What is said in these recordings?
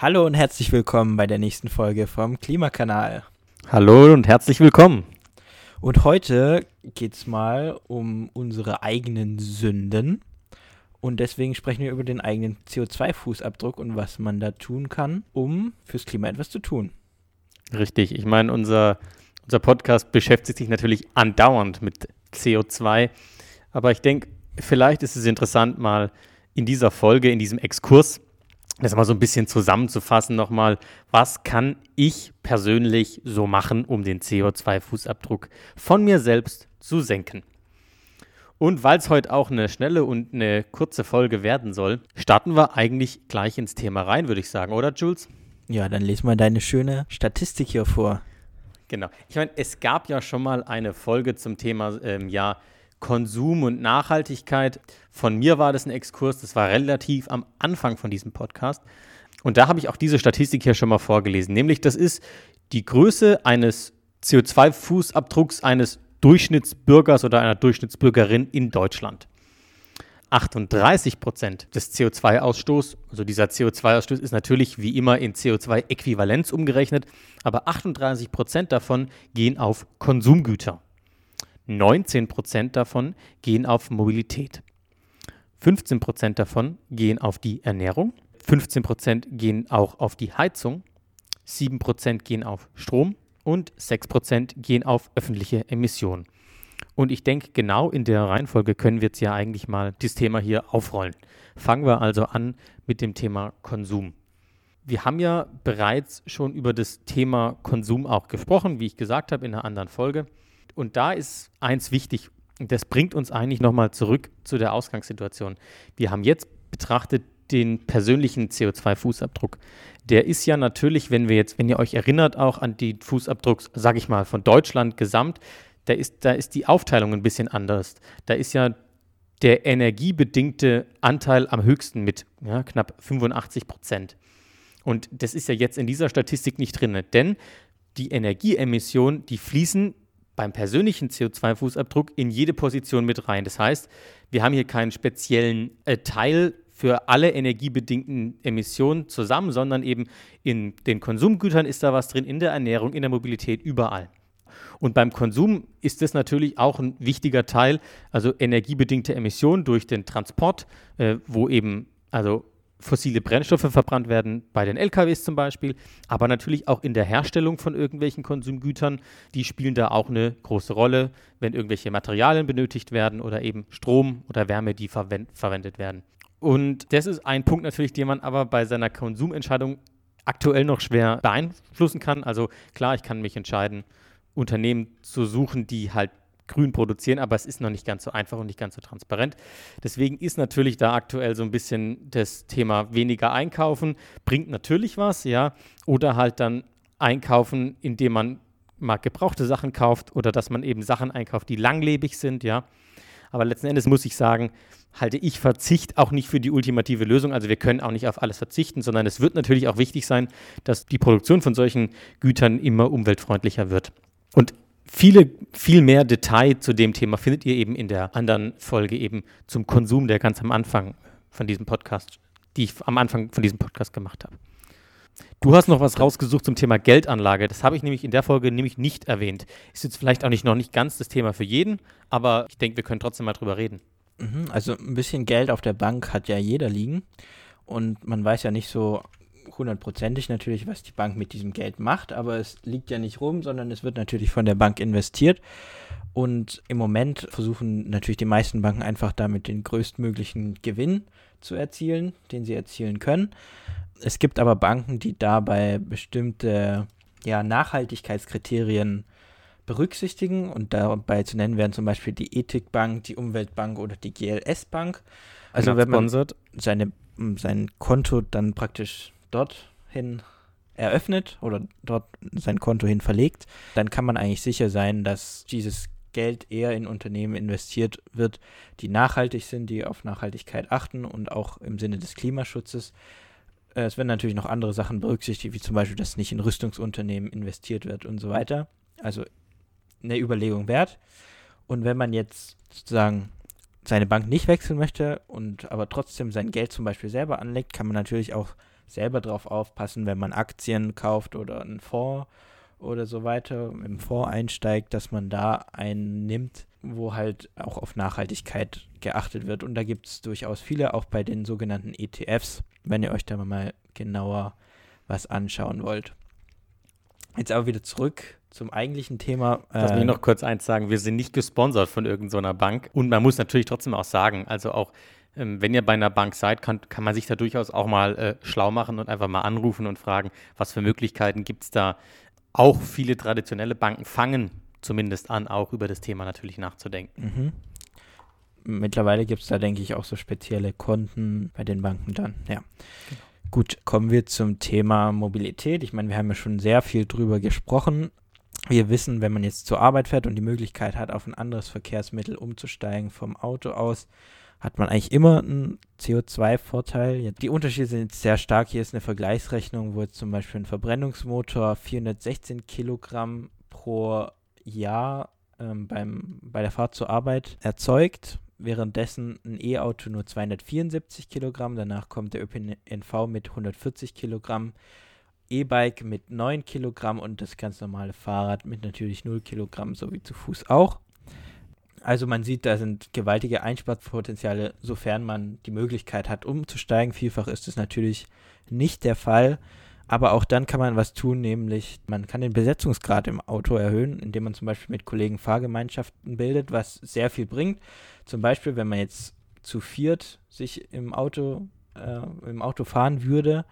Hallo und herzlich willkommen bei der nächsten Folge vom Klimakanal. Hallo und herzlich willkommen. Und heute geht es mal um unsere eigenen Sünden. Und deswegen sprechen wir über den eigenen CO2-Fußabdruck und was man da tun kann, um fürs Klima etwas zu tun. Richtig. Ich meine, unser, unser Podcast beschäftigt sich natürlich andauernd mit CO2. Aber ich denke, vielleicht ist es interessant, mal in dieser Folge, in diesem Exkurs, das mal so ein bisschen zusammenzufassen nochmal, was kann ich persönlich so machen, um den CO2-Fußabdruck von mir selbst zu senken. Und weil es heute auch eine schnelle und eine kurze Folge werden soll, starten wir eigentlich gleich ins Thema rein, würde ich sagen, oder Jules? Ja, dann lese mal deine schöne Statistik hier vor. Genau. Ich meine, es gab ja schon mal eine Folge zum Thema, ähm, ja, Konsum und Nachhaltigkeit. Von mir war das ein Exkurs, das war relativ am Anfang von diesem Podcast. Und da habe ich auch diese Statistik hier schon mal vorgelesen, nämlich das ist die Größe eines CO2-Fußabdrucks eines Durchschnittsbürgers oder einer Durchschnittsbürgerin in Deutschland. 38 Prozent des CO2-Ausstoßes, also dieser CO2-Ausstoß ist natürlich wie immer in CO2-Äquivalenz umgerechnet, aber 38 Prozent davon gehen auf Konsumgüter. 19 Prozent davon gehen auf Mobilität. 15 Prozent davon gehen auf die Ernährung. 15 Prozent gehen auch auf die Heizung. 7 Prozent gehen auf Strom und 6 Prozent gehen auf öffentliche Emissionen. Und ich denke, genau in der Reihenfolge können wir jetzt ja eigentlich mal das Thema hier aufrollen. Fangen wir also an mit dem Thema Konsum. Wir haben ja bereits schon über das Thema Konsum auch gesprochen, wie ich gesagt habe, in einer anderen Folge. Und da ist eins wichtig, das bringt uns eigentlich nochmal zurück zu der Ausgangssituation. Wir haben jetzt betrachtet den persönlichen CO2-Fußabdruck. Der ist ja natürlich, wenn wir jetzt, wenn ihr euch erinnert, auch an den Fußabdruck, sage ich mal, von Deutschland gesamt, da ist, da ist die Aufteilung ein bisschen anders. Da ist ja der energiebedingte Anteil am höchsten mit ja, knapp 85 Prozent. Und das ist ja jetzt in dieser Statistik nicht drin, denn die Energieemissionen, die fließen beim persönlichen CO2-Fußabdruck in jede Position mit rein. Das heißt, wir haben hier keinen speziellen äh, Teil für alle energiebedingten Emissionen zusammen, sondern eben in den Konsumgütern ist da was drin, in der Ernährung, in der Mobilität, überall. Und beim Konsum ist das natürlich auch ein wichtiger Teil, also energiebedingte Emissionen durch den Transport, äh, wo eben also fossile Brennstoffe verbrannt werden, bei den LKWs zum Beispiel, aber natürlich auch in der Herstellung von irgendwelchen Konsumgütern. Die spielen da auch eine große Rolle, wenn irgendwelche Materialien benötigt werden oder eben Strom oder Wärme, die verwend verwendet werden. Und das ist ein Punkt natürlich, den man aber bei seiner Konsumentscheidung aktuell noch schwer beeinflussen kann. Also klar, ich kann mich entscheiden, Unternehmen zu suchen, die halt grün produzieren, aber es ist noch nicht ganz so einfach und nicht ganz so transparent. Deswegen ist natürlich da aktuell so ein bisschen das Thema weniger einkaufen, bringt natürlich was, ja, oder halt dann einkaufen, indem man mal gebrauchte Sachen kauft oder dass man eben Sachen einkauft, die langlebig sind, ja. Aber letzten Endes muss ich sagen, halte ich Verzicht auch nicht für die ultimative Lösung. Also wir können auch nicht auf alles verzichten, sondern es wird natürlich auch wichtig sein, dass die Produktion von solchen Gütern immer umweltfreundlicher wird. Und Viele, viel mehr Detail zu dem Thema findet ihr eben in der anderen Folge eben zum Konsum, der ganz am Anfang von diesem Podcast, die ich am Anfang von diesem Podcast gemacht habe. Du hast noch was rausgesucht zum Thema Geldanlage. Das habe ich nämlich in der Folge nämlich nicht erwähnt. Ist jetzt vielleicht auch nicht noch nicht ganz das Thema für jeden, aber ich denke, wir können trotzdem mal drüber reden. Mhm, also ein bisschen Geld auf der Bank hat ja jeder liegen und man weiß ja nicht so hundertprozentig natürlich, was die Bank mit diesem Geld macht, aber es liegt ja nicht rum, sondern es wird natürlich von der Bank investiert. Und im Moment versuchen natürlich die meisten Banken einfach damit den größtmöglichen Gewinn zu erzielen, den sie erzielen können. Es gibt aber Banken, die dabei bestimmte ja, Nachhaltigkeitskriterien berücksichtigen und dabei zu nennen wären zum Beispiel die Ethikbank, die Umweltbank oder die GLS Bank. Also wenn man seine, sein Konto dann praktisch dorthin eröffnet oder dort sein Konto hin verlegt, dann kann man eigentlich sicher sein, dass dieses Geld eher in Unternehmen investiert wird, die nachhaltig sind, die auf Nachhaltigkeit achten und auch im Sinne des Klimaschutzes. Äh, es werden natürlich noch andere Sachen berücksichtigt, wie zum Beispiel, dass nicht in Rüstungsunternehmen investiert wird und so weiter. Also eine Überlegung wert. Und wenn man jetzt sozusagen seine Bank nicht wechseln möchte und aber trotzdem sein Geld zum Beispiel selber anlegt, kann man natürlich auch selber drauf aufpassen, wenn man Aktien kauft oder einen Fonds oder so weiter, im Fonds einsteigt, dass man da einen nimmt, wo halt auch auf Nachhaltigkeit geachtet wird. Und da gibt es durchaus viele, auch bei den sogenannten ETFs, wenn ihr euch da mal genauer was anschauen wollt. Jetzt aber wieder zurück zum eigentlichen Thema. Lass mich äh, noch kurz eins sagen, wir sind nicht gesponsert von irgendeiner Bank. Und man muss natürlich trotzdem auch sagen, also auch wenn ihr bei einer Bank seid, kann, kann man sich da durchaus auch mal äh, schlau machen und einfach mal anrufen und fragen, was für Möglichkeiten gibt es da. Auch viele traditionelle Banken fangen zumindest an, auch über das Thema natürlich nachzudenken. Mhm. Mittlerweile gibt es da, denke ich, auch so spezielle Konten bei den Banken dann, ja. Genau. Gut, kommen wir zum Thema Mobilität. Ich meine, wir haben ja schon sehr viel drüber gesprochen. Wir wissen, wenn man jetzt zur Arbeit fährt und die Möglichkeit hat, auf ein anderes Verkehrsmittel umzusteigen vom Auto aus, hat man eigentlich immer einen CO2-Vorteil. Die Unterschiede sind sehr stark. Hier ist eine Vergleichsrechnung, wo zum Beispiel ein Verbrennungsmotor 416 Kilogramm pro Jahr ähm, beim, bei der Fahrt zur Arbeit erzeugt währenddessen ein E-Auto nur 274 Kilogramm, danach kommt der ÖPNV mit 140 Kilogramm, E-Bike mit 9 Kilogramm und das ganz normale Fahrrad mit natürlich 0 Kilogramm, so wie zu Fuß auch. Also man sieht, da sind gewaltige Einsparpotenziale, sofern man die Möglichkeit hat, umzusteigen. Vielfach ist es natürlich nicht der Fall. Aber auch dann kann man was tun, nämlich man kann den Besetzungsgrad im Auto erhöhen, indem man zum Beispiel mit Kollegen Fahrgemeinschaften bildet, was sehr viel bringt. Zum Beispiel, wenn man jetzt zu viert sich im Auto, äh, im Auto fahren würde,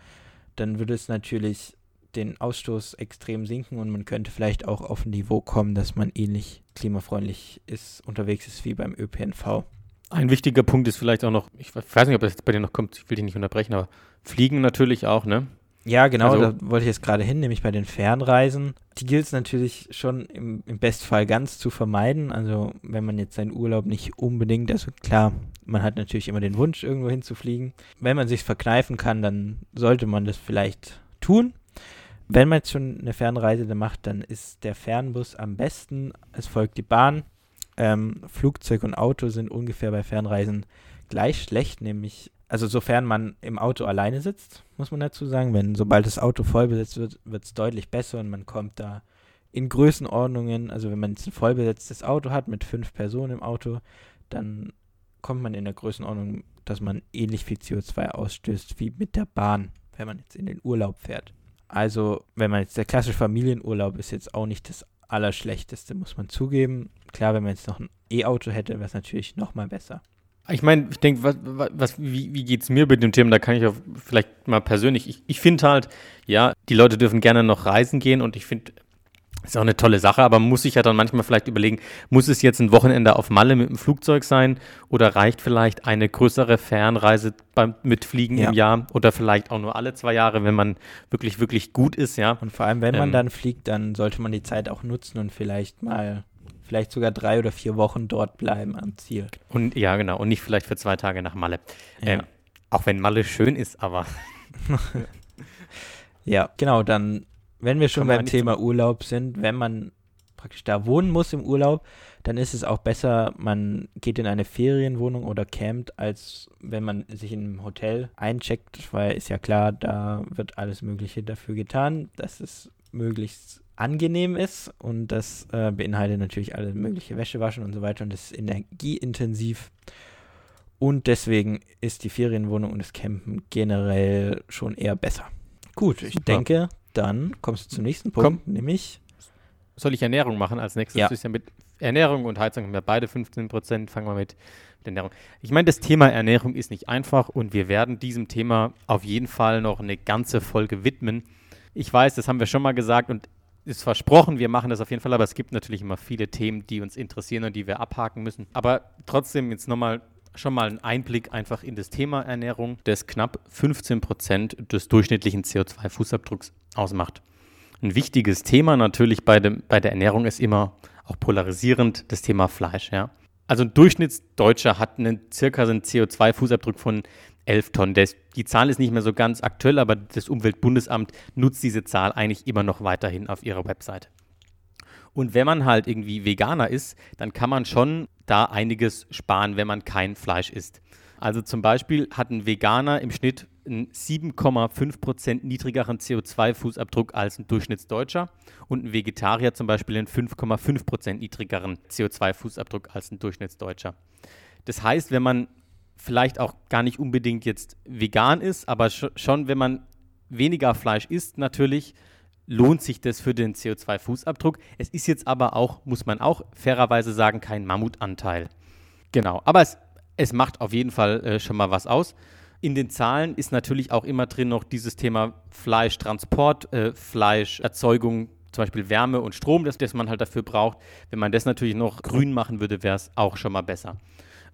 dann würde es natürlich den Ausstoß extrem sinken und man könnte vielleicht auch auf ein Niveau kommen, dass man ähnlich klimafreundlich ist, unterwegs ist wie beim ÖPNV. Ein wichtiger Punkt ist vielleicht auch noch, ich weiß nicht, ob das jetzt bei dir noch kommt, ich will dich nicht unterbrechen, aber Fliegen natürlich auch, ne? Ja, genau, also, da wollte ich jetzt gerade hin, nämlich bei den Fernreisen. Die gilt es natürlich schon im, im Bestfall ganz zu vermeiden. Also wenn man jetzt seinen Urlaub nicht unbedingt, also klar, man hat natürlich immer den Wunsch, irgendwo hinzufliegen. Wenn man sich verkneifen kann, dann sollte man das vielleicht tun. Wenn man jetzt schon eine Fernreise macht, dann ist der Fernbus am besten. Es folgt die Bahn. Ähm, Flugzeug und Auto sind ungefähr bei Fernreisen gleich schlecht, nämlich also sofern man im Auto alleine sitzt, muss man dazu sagen. Wenn sobald das Auto voll besetzt wird, wird es deutlich besser und man kommt da in Größenordnungen. Also wenn man jetzt ein voll besetztes Auto hat mit fünf Personen im Auto, dann kommt man in der Größenordnung, dass man ähnlich viel CO2 ausstößt wie mit der Bahn, wenn man jetzt in den Urlaub fährt. Also wenn man jetzt der klassische Familienurlaub ist jetzt auch nicht das Allerschlechteste, muss man zugeben. Klar, wenn man jetzt noch ein E-Auto hätte, wäre es natürlich noch mal besser. Ich meine, ich denke, was, was, wie, wie geht es mir mit dem Thema? Da kann ich auch vielleicht mal persönlich, ich, ich finde halt, ja, die Leute dürfen gerne noch reisen gehen und ich finde, ist auch eine tolle Sache, aber man muss sich ja dann manchmal vielleicht überlegen, muss es jetzt ein Wochenende auf Malle mit dem Flugzeug sein oder reicht vielleicht eine größere Fernreise beim, mit Fliegen ja. im Jahr oder vielleicht auch nur alle zwei Jahre, wenn man wirklich, wirklich gut ist, ja. Und vor allem, wenn man ähm, dann fliegt, dann sollte man die Zeit auch nutzen und vielleicht mal vielleicht sogar drei oder vier Wochen dort bleiben am Ziel. Und ja, genau. Und nicht vielleicht für zwei Tage nach Malle. Ja. Ähm, auch wenn Malle schön ist, aber. ja, genau. Dann, wenn wir schon beim Thema Urlaub sind, wenn man praktisch da wohnen muss im Urlaub, dann ist es auch besser, man geht in eine Ferienwohnung oder campt, als wenn man sich in einem Hotel eincheckt, weil ist ja klar, da wird alles Mögliche dafür getan, dass es möglichst angenehm ist und das äh, beinhaltet natürlich alle mögliche Wäsche waschen und so weiter und das ist energieintensiv und deswegen ist die Ferienwohnung und das Campen generell schon eher besser. Gut, ich Super. denke, dann kommst du zum nächsten Punkt, Komm. nämlich soll ich Ernährung machen als nächstes? Ja. ist ja mit Ernährung und Heizung haben wir beide 15 Prozent. Fangen wir mit der Ernährung. Ich meine, das Thema Ernährung ist nicht einfach und wir werden diesem Thema auf jeden Fall noch eine ganze Folge widmen. Ich weiß, das haben wir schon mal gesagt und ist versprochen, wir machen das auf jeden Fall, aber es gibt natürlich immer viele Themen, die uns interessieren und die wir abhaken müssen. Aber trotzdem jetzt nochmal schon mal einen Einblick einfach in das Thema Ernährung, das knapp 15 Prozent des durchschnittlichen CO2-Fußabdrucks ausmacht. Ein wichtiges Thema natürlich bei, dem, bei der Ernährung ist immer auch polarisierend das Thema Fleisch. Ja? Also ein Durchschnittsdeutscher hat einen circa einen CO2-Fußabdruck von 11 Tonnen. Das, die Zahl ist nicht mehr so ganz aktuell, aber das Umweltbundesamt nutzt diese Zahl eigentlich immer noch weiterhin auf ihrer Webseite. Und wenn man halt irgendwie Veganer ist, dann kann man schon da einiges sparen, wenn man kein Fleisch isst. Also zum Beispiel hat ein Veganer im Schnitt einen 7,5% niedrigeren CO2-Fußabdruck als ein Durchschnittsdeutscher und ein Vegetarier zum Beispiel einen 5,5% niedrigeren CO2-Fußabdruck als ein Durchschnittsdeutscher. Das heißt, wenn man vielleicht auch gar nicht unbedingt jetzt vegan ist, aber schon, wenn man weniger Fleisch isst, natürlich, lohnt sich das für den CO2-Fußabdruck. Es ist jetzt aber auch, muss man auch fairerweise sagen, kein Mammutanteil. Genau, aber es, es macht auf jeden Fall äh, schon mal was aus. In den Zahlen ist natürlich auch immer drin noch dieses Thema Fleischtransport, äh, Fleischerzeugung, zum Beispiel Wärme und Strom, das, das man halt dafür braucht. Wenn man das natürlich noch grün machen würde, wäre es auch schon mal besser.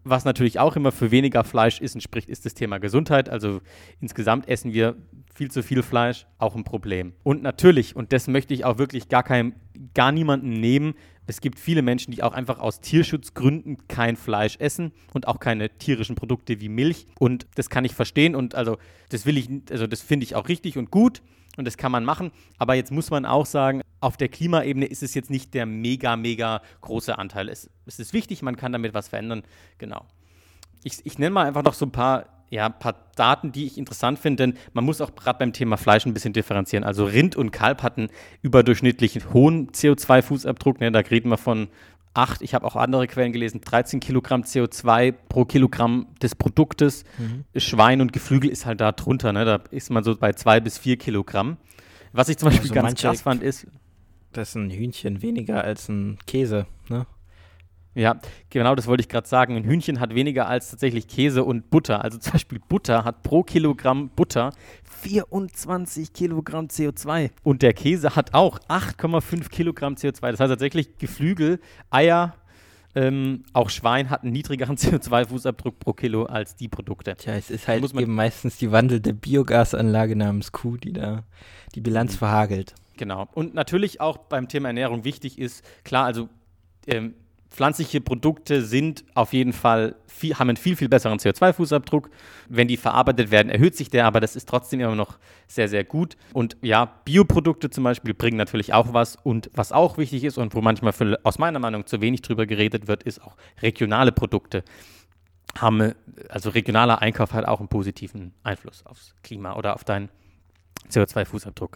Was natürlich auch immer für weniger Fleisch ist, entspricht, ist das Thema Gesundheit. Also insgesamt essen wir viel zu viel Fleisch, auch ein Problem. Und natürlich, und das möchte ich auch wirklich gar keinem, gar niemanden nehmen, es gibt viele Menschen, die auch einfach aus Tierschutzgründen kein Fleisch essen und auch keine tierischen Produkte wie Milch. Und das kann ich verstehen und also das will ich, also das finde ich auch richtig und gut und das kann man machen. Aber jetzt muss man auch sagen, auf der Klimaebene ist es jetzt nicht der mega, mega große Anteil. Es, es ist wichtig, man kann damit was verändern. Genau. Ich, ich nenne mal einfach noch so ein paar, ja, paar Daten, die ich interessant finde, denn man muss auch gerade beim Thema Fleisch ein bisschen differenzieren. Also Rind und Kalb hatten überdurchschnittlich hohen CO2-Fußabdruck. Ne? Da reden wir von 8, ich habe auch andere Quellen gelesen, 13 Kilogramm CO2 pro Kilogramm des Produktes. Mhm. Schwein und Geflügel ist halt da drunter. Ne? Da ist man so bei 2 bis 4 Kilogramm. Was ich zum Beispiel also ganz krass fand, ist, das ist ein Hühnchen weniger als ein Käse, ne? Ja, genau das wollte ich gerade sagen. Ein Hühnchen hat weniger als tatsächlich Käse und Butter. Also zum Beispiel Butter hat pro Kilogramm Butter 24 Kilogramm CO2. Und der Käse hat auch 8,5 Kilogramm CO2. Das heißt tatsächlich Geflügel, Eier, ähm, auch Schwein hat einen niedrigeren CO2-Fußabdruck pro Kilo als die Produkte. Tja, es ist halt eben meistens die wandelnde Biogasanlage namens Kuh, die da die Bilanz mhm. verhagelt. Genau. Und natürlich auch beim Thema Ernährung wichtig ist, klar, also ähm, pflanzliche Produkte sind auf jeden Fall viel, haben einen viel, viel besseren CO2-Fußabdruck. Wenn die verarbeitet werden, erhöht sich der, aber das ist trotzdem immer noch sehr, sehr gut. Und ja, Bioprodukte zum Beispiel bringen natürlich auch was. Und was auch wichtig ist und wo manchmal für, aus meiner Meinung zu wenig drüber geredet wird, ist auch regionale Produkte. Haben, also regionaler Einkauf hat auch einen positiven Einfluss aufs Klima oder auf deinen CO2-Fußabdruck.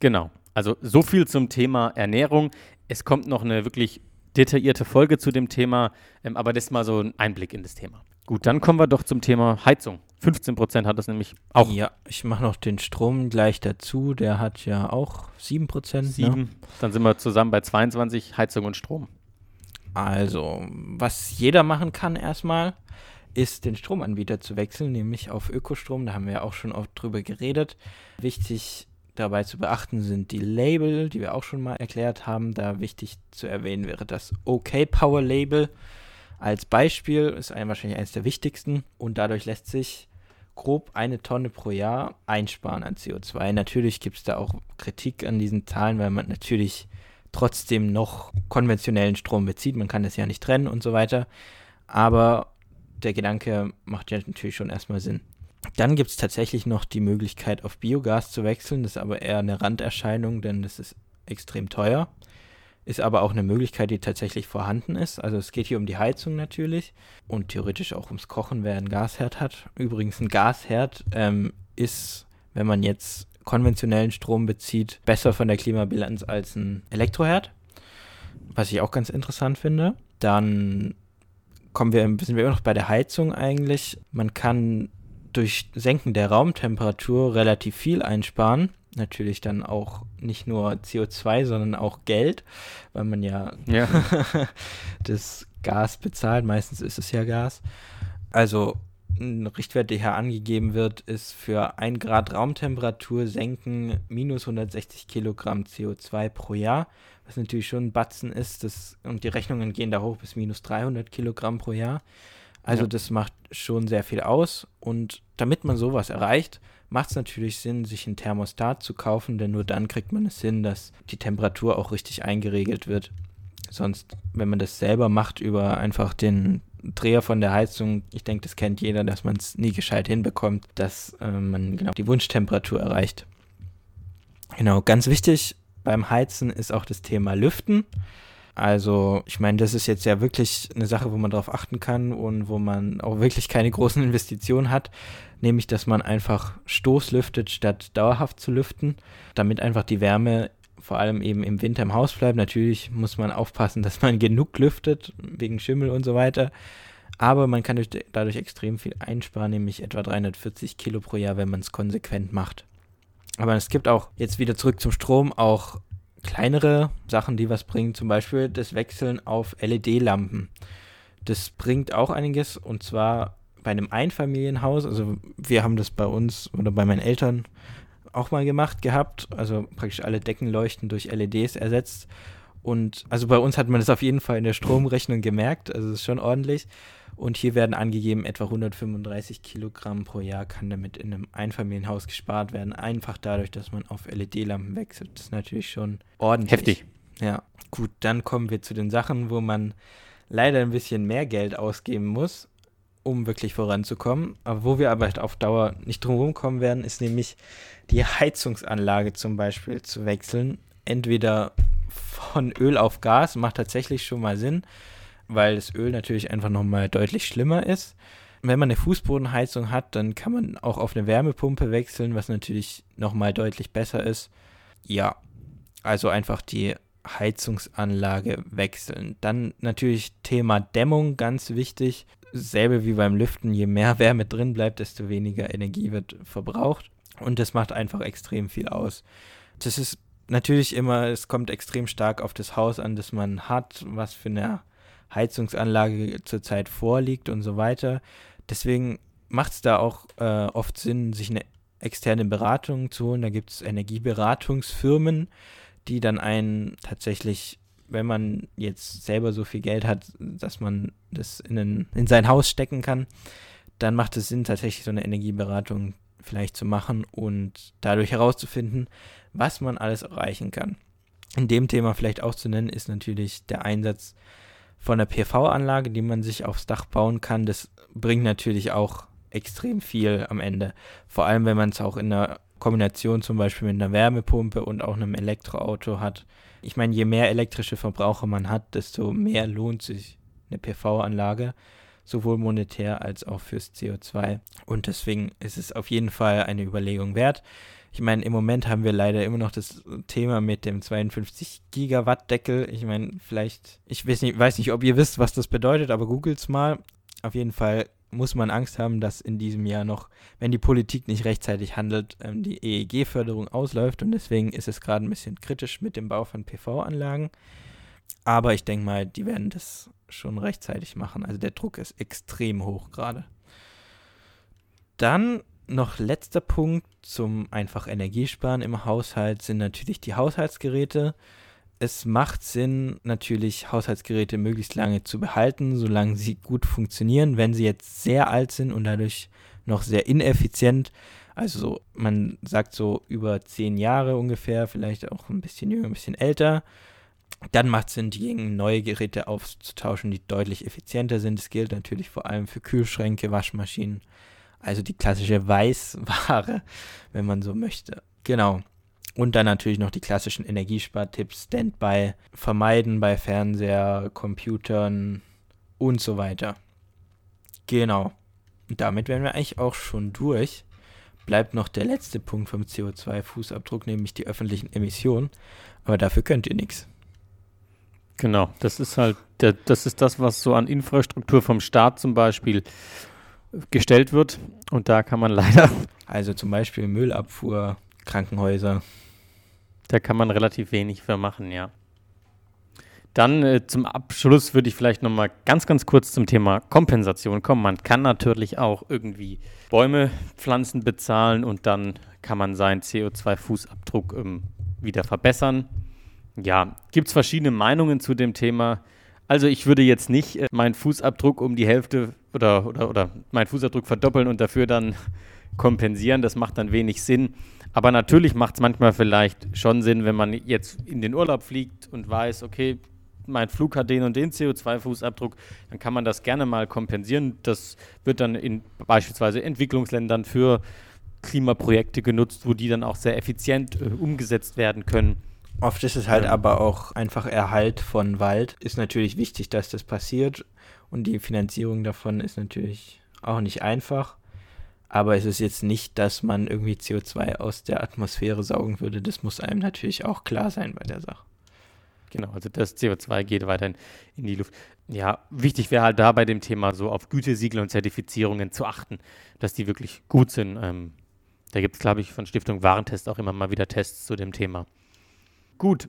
Genau. Also so viel zum Thema Ernährung. Es kommt noch eine wirklich detaillierte Folge zu dem Thema, ähm, aber das ist mal so ein Einblick in das Thema. Gut, dann kommen wir doch zum Thema Heizung. 15 Prozent hat das nämlich auch. Ja, ich mache noch den Strom gleich dazu. Der hat ja auch 7 Prozent. 7. Ne? Dann sind wir zusammen bei 22 Heizung und Strom. Also, was jeder machen kann erstmal, ist den Stromanbieter zu wechseln, nämlich auf Ökostrom. Da haben wir ja auch schon oft drüber geredet. Wichtig dabei zu beachten sind die Label, die wir auch schon mal erklärt haben. Da wichtig zu erwähnen wäre das OK Power Label als Beispiel, ist ein, wahrscheinlich eines der wichtigsten und dadurch lässt sich grob eine Tonne pro Jahr einsparen an CO2. Natürlich gibt es da auch Kritik an diesen Zahlen, weil man natürlich trotzdem noch konventionellen Strom bezieht. Man kann das ja nicht trennen und so weiter. Aber der Gedanke macht ja natürlich schon erstmal Sinn. Dann gibt es tatsächlich noch die Möglichkeit, auf Biogas zu wechseln. Das ist aber eher eine Randerscheinung, denn das ist extrem teuer. Ist aber auch eine Möglichkeit, die tatsächlich vorhanden ist. Also es geht hier um die Heizung natürlich und theoretisch auch ums Kochen, wer einen Gasherd hat. Übrigens ein Gasherd ähm, ist, wenn man jetzt konventionellen Strom bezieht, besser von der Klimabilanz als ein Elektroherd. Was ich auch ganz interessant finde. Dann kommen wir, sind wir immer noch bei der Heizung eigentlich. Man kann durch Senken der Raumtemperatur relativ viel einsparen. Natürlich dann auch nicht nur CO2, sondern auch Geld, weil man ja, ja. das Gas bezahlt. Meistens ist es ja Gas. Also ein Richtwert, der hier angegeben wird, ist für 1 Grad Raumtemperatur senken minus 160 Kilogramm CO2 pro Jahr, was natürlich schon ein Batzen ist. Das, und die Rechnungen gehen da hoch bis minus 300 Kilogramm pro Jahr. Also ja. das macht schon sehr viel aus. Und damit man sowas erreicht, macht es natürlich Sinn, sich ein Thermostat zu kaufen, denn nur dann kriegt man es hin, dass die Temperatur auch richtig eingeregelt wird. Sonst, wenn man das selber macht über einfach den Dreher von der Heizung, ich denke, das kennt jeder, dass man es nie gescheit hinbekommt, dass äh, man genau die Wunschtemperatur erreicht. Genau, ganz wichtig beim Heizen ist auch das Thema Lüften. Also, ich meine, das ist jetzt ja wirklich eine Sache, wo man darauf achten kann und wo man auch wirklich keine großen Investitionen hat, nämlich dass man einfach stoßlüftet, statt dauerhaft zu lüften, damit einfach die Wärme vor allem eben im Winter im Haus bleibt. Natürlich muss man aufpassen, dass man genug lüftet, wegen Schimmel und so weiter. Aber man kann durch, dadurch extrem viel einsparen, nämlich etwa 340 Kilo pro Jahr, wenn man es konsequent macht. Aber es gibt auch, jetzt wieder zurück zum Strom, auch kleinere Sachen, die was bringen. Zum Beispiel das Wechseln auf LED-Lampen. Das bringt auch einiges und zwar bei einem Einfamilienhaus. Also wir haben das bei uns oder bei meinen Eltern auch mal gemacht gehabt. Also praktisch alle Deckenleuchten durch LEDs ersetzt. Und also bei uns hat man das auf jeden Fall in der Stromrechnung gemerkt. Also es ist schon ordentlich. Und hier werden angegeben, etwa 135 Kilogramm pro Jahr kann damit in einem Einfamilienhaus gespart werden. Einfach dadurch, dass man auf LED-Lampen wechselt. Das ist natürlich schon ordentlich. Heftig. Ja, gut, dann kommen wir zu den Sachen, wo man leider ein bisschen mehr Geld ausgeben muss, um wirklich voranzukommen. Aber wo wir aber auf Dauer nicht drum kommen werden, ist nämlich die Heizungsanlage zum Beispiel zu wechseln. Entweder von Öl auf Gas, macht tatsächlich schon mal Sinn weil das Öl natürlich einfach nochmal deutlich schlimmer ist. Wenn man eine Fußbodenheizung hat, dann kann man auch auf eine Wärmepumpe wechseln, was natürlich nochmal deutlich besser ist. Ja, also einfach die Heizungsanlage wechseln. Dann natürlich Thema Dämmung, ganz wichtig. Selbe wie beim Lüften, je mehr Wärme drin bleibt, desto weniger Energie wird verbraucht. Und das macht einfach extrem viel aus. Das ist natürlich immer, es kommt extrem stark auf das Haus an, das man hat, was für eine Heizungsanlage zurzeit vorliegt und so weiter. Deswegen macht es da auch äh, oft Sinn, sich eine externe Beratung zu holen. Da gibt es Energieberatungsfirmen, die dann einen tatsächlich, wenn man jetzt selber so viel Geld hat, dass man das in, ein, in sein Haus stecken kann, dann macht es Sinn, tatsächlich so eine Energieberatung vielleicht zu machen und dadurch herauszufinden, was man alles erreichen kann. In dem Thema vielleicht auch zu nennen ist natürlich der Einsatz von der PV-Anlage, die man sich aufs Dach bauen kann, das bringt natürlich auch extrem viel am Ende. Vor allem, wenn man es auch in einer Kombination zum Beispiel mit einer Wärmepumpe und auch einem Elektroauto hat. Ich meine, je mehr elektrische Verbraucher man hat, desto mehr lohnt sich eine PV-Anlage, sowohl monetär als auch fürs CO2. Und deswegen ist es auf jeden Fall eine Überlegung wert. Ich meine, im Moment haben wir leider immer noch das Thema mit dem 52 Gigawatt Deckel. Ich meine, vielleicht, ich weiß nicht, weiß nicht, ob ihr wisst, was das bedeutet, aber googelt's mal. Auf jeden Fall muss man Angst haben, dass in diesem Jahr noch, wenn die Politik nicht rechtzeitig handelt, ähm, die EEG-Förderung ausläuft und deswegen ist es gerade ein bisschen kritisch mit dem Bau von PV-Anlagen. Aber ich denke mal, die werden das schon rechtzeitig machen. Also der Druck ist extrem hoch gerade. Dann noch letzter Punkt zum einfach Energiesparen im Haushalt sind natürlich die Haushaltsgeräte. Es macht Sinn, natürlich Haushaltsgeräte möglichst lange zu behalten, solange sie gut funktionieren. Wenn sie jetzt sehr alt sind und dadurch noch sehr ineffizient, also man sagt so über zehn Jahre ungefähr, vielleicht auch ein bisschen jünger, ein bisschen älter, dann macht es Sinn, die gegen neue Geräte auszutauschen, die deutlich effizienter sind. Das gilt natürlich vor allem für Kühlschränke, Waschmaschinen also die klassische Weißware, wenn man so möchte. Genau. Und dann natürlich noch die klassischen Energiespartipps, Standby, vermeiden bei Fernseher, Computern und so weiter. Genau. Und damit wären wir eigentlich auch schon durch. Bleibt noch der letzte Punkt vom CO2-Fußabdruck, nämlich die öffentlichen Emissionen. Aber dafür könnt ihr nichts. Genau, das ist halt, der, das ist das, was so an Infrastruktur vom Staat zum Beispiel gestellt wird. Und da kann man leider. Also zum Beispiel Müllabfuhr, Krankenhäuser. Da kann man relativ wenig für machen, ja. Dann äh, zum Abschluss würde ich vielleicht nochmal ganz, ganz kurz zum Thema Kompensation kommen. Man kann natürlich auch irgendwie Bäume pflanzen, bezahlen und dann kann man seinen CO2-Fußabdruck ähm, wieder verbessern. Ja, gibt es verschiedene Meinungen zu dem Thema. Also ich würde jetzt nicht äh, meinen Fußabdruck um die Hälfte oder, oder, oder meinen Fußabdruck verdoppeln und dafür dann kompensieren. Das macht dann wenig Sinn. Aber natürlich macht es manchmal vielleicht schon Sinn, wenn man jetzt in den Urlaub fliegt und weiß, okay, mein Flug hat den und den CO2-Fußabdruck, dann kann man das gerne mal kompensieren. Das wird dann in beispielsweise Entwicklungsländern für Klimaprojekte genutzt, wo die dann auch sehr effizient äh, umgesetzt werden können. Oft ist es halt ja. aber auch einfach Erhalt von Wald. Ist natürlich wichtig, dass das passiert. Und die Finanzierung davon ist natürlich auch nicht einfach. Aber es ist jetzt nicht, dass man irgendwie CO2 aus der Atmosphäre saugen würde. Das muss einem natürlich auch klar sein bei der Sache. Genau, also das CO2 geht weiterhin in die Luft. Ja, wichtig wäre halt da bei dem Thema so auf Gütesiegel und Zertifizierungen zu achten, dass die wirklich gut sind. Ähm, da gibt es, glaube ich, von Stiftung Warentest auch immer mal wieder Tests zu dem Thema. Gut,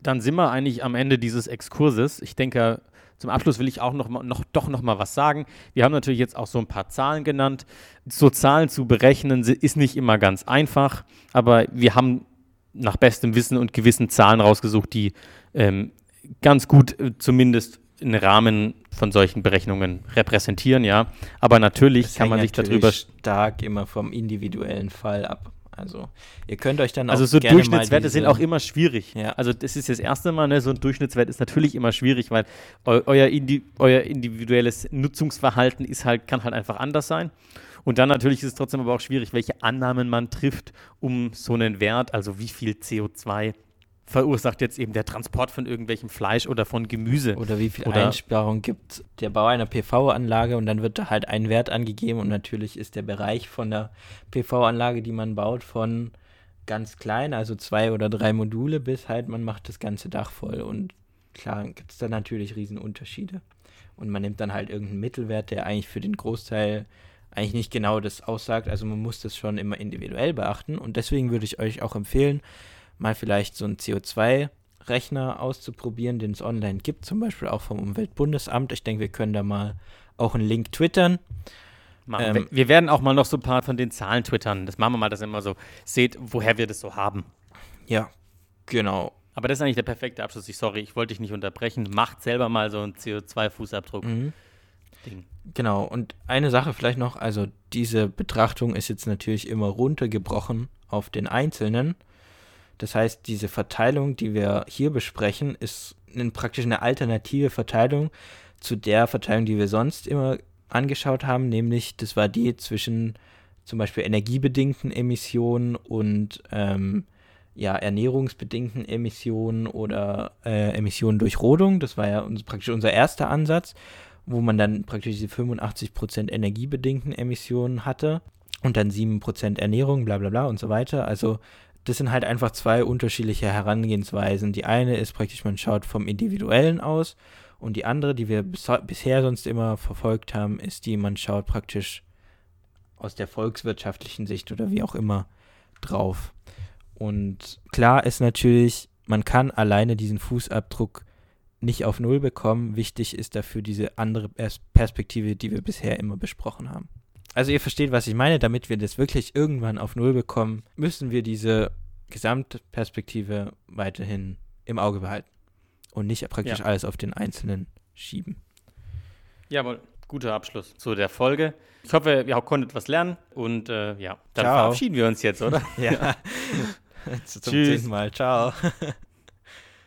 dann sind wir eigentlich am Ende dieses Exkurses. Ich denke, zum Abschluss will ich auch noch, mal, noch doch noch mal was sagen. Wir haben natürlich jetzt auch so ein paar Zahlen genannt. So Zahlen zu berechnen ist nicht immer ganz einfach, aber wir haben nach bestem Wissen und Gewissen Zahlen rausgesucht, die ähm, ganz gut äh, zumindest einen Rahmen von solchen Berechnungen repräsentieren, ja. Aber natürlich das kann man sich darüber stark immer vom individuellen Fall ab. Also ihr könnt euch dann also auch Also so Durchschnittswerte sind auch immer schwierig. Ja. Also das ist das erste Mal, ne, so ein Durchschnittswert ist natürlich immer schwierig, weil eu euer, Indi euer individuelles Nutzungsverhalten ist halt, kann halt einfach anders sein. Und dann natürlich ist es trotzdem aber auch schwierig, welche Annahmen man trifft, um so einen Wert, also wie viel CO2 verursacht jetzt eben der Transport von irgendwelchem Fleisch oder von Gemüse. Oder wie viel oder Einsparung gibt der Bau einer PV-Anlage und dann wird da halt ein Wert angegeben und natürlich ist der Bereich von der PV-Anlage, die man baut, von ganz klein, also zwei oder drei Module, bis halt man macht das ganze Dach voll und klar gibt es da natürlich Riesenunterschiede. Und man nimmt dann halt irgendeinen Mittelwert, der eigentlich für den Großteil eigentlich nicht genau das aussagt. Also man muss das schon immer individuell beachten und deswegen würde ich euch auch empfehlen, mal vielleicht so einen CO2-Rechner auszuprobieren, den es online gibt, zum Beispiel auch vom Umweltbundesamt. Ich denke, wir können da mal auch einen Link twittern. Ähm, wir, wir, werden auch mal noch so ein paar von den Zahlen twittern. Das machen wir mal, dass ihr immer so seht, woher wir das so haben. Ja, genau. Aber das ist eigentlich der perfekte Abschluss. Ich sorry, ich wollte dich nicht unterbrechen. Macht selber mal so einen CO2-Fußabdruck. Mhm. Genau, und eine Sache vielleicht noch, also diese Betrachtung ist jetzt natürlich immer runtergebrochen auf den Einzelnen. Das heißt, diese Verteilung, die wir hier besprechen, ist eine, praktisch eine alternative Verteilung zu der Verteilung, die wir sonst immer angeschaut haben, nämlich das war die zwischen zum Beispiel energiebedingten Emissionen und ähm, ja, ernährungsbedingten Emissionen oder äh, Emissionen durch Rodung. Das war ja uns, praktisch unser erster Ansatz, wo man dann praktisch diese 85% energiebedingten Emissionen hatte und dann 7% Ernährung, bla bla bla und so weiter. Also das sind halt einfach zwei unterschiedliche Herangehensweisen. Die eine ist praktisch, man schaut vom Individuellen aus und die andere, die wir bis, bisher sonst immer verfolgt haben, ist die, man schaut praktisch aus der volkswirtschaftlichen Sicht oder wie auch immer drauf. Und klar ist natürlich, man kann alleine diesen Fußabdruck nicht auf Null bekommen. Wichtig ist dafür diese andere Perspektive, die wir bisher immer besprochen haben. Also ihr versteht, was ich meine, damit wir das wirklich irgendwann auf Null bekommen, müssen wir diese Gesamtperspektive weiterhin im Auge behalten und nicht praktisch ja. alles auf den Einzelnen schieben. Jawohl, guter Abschluss zu der Folge. Ich hoffe, ihr konntet was lernen und äh, ja, dann Ciao. verabschieden wir uns jetzt, oder? ja. Zum Tschüss. Mal. Ciao.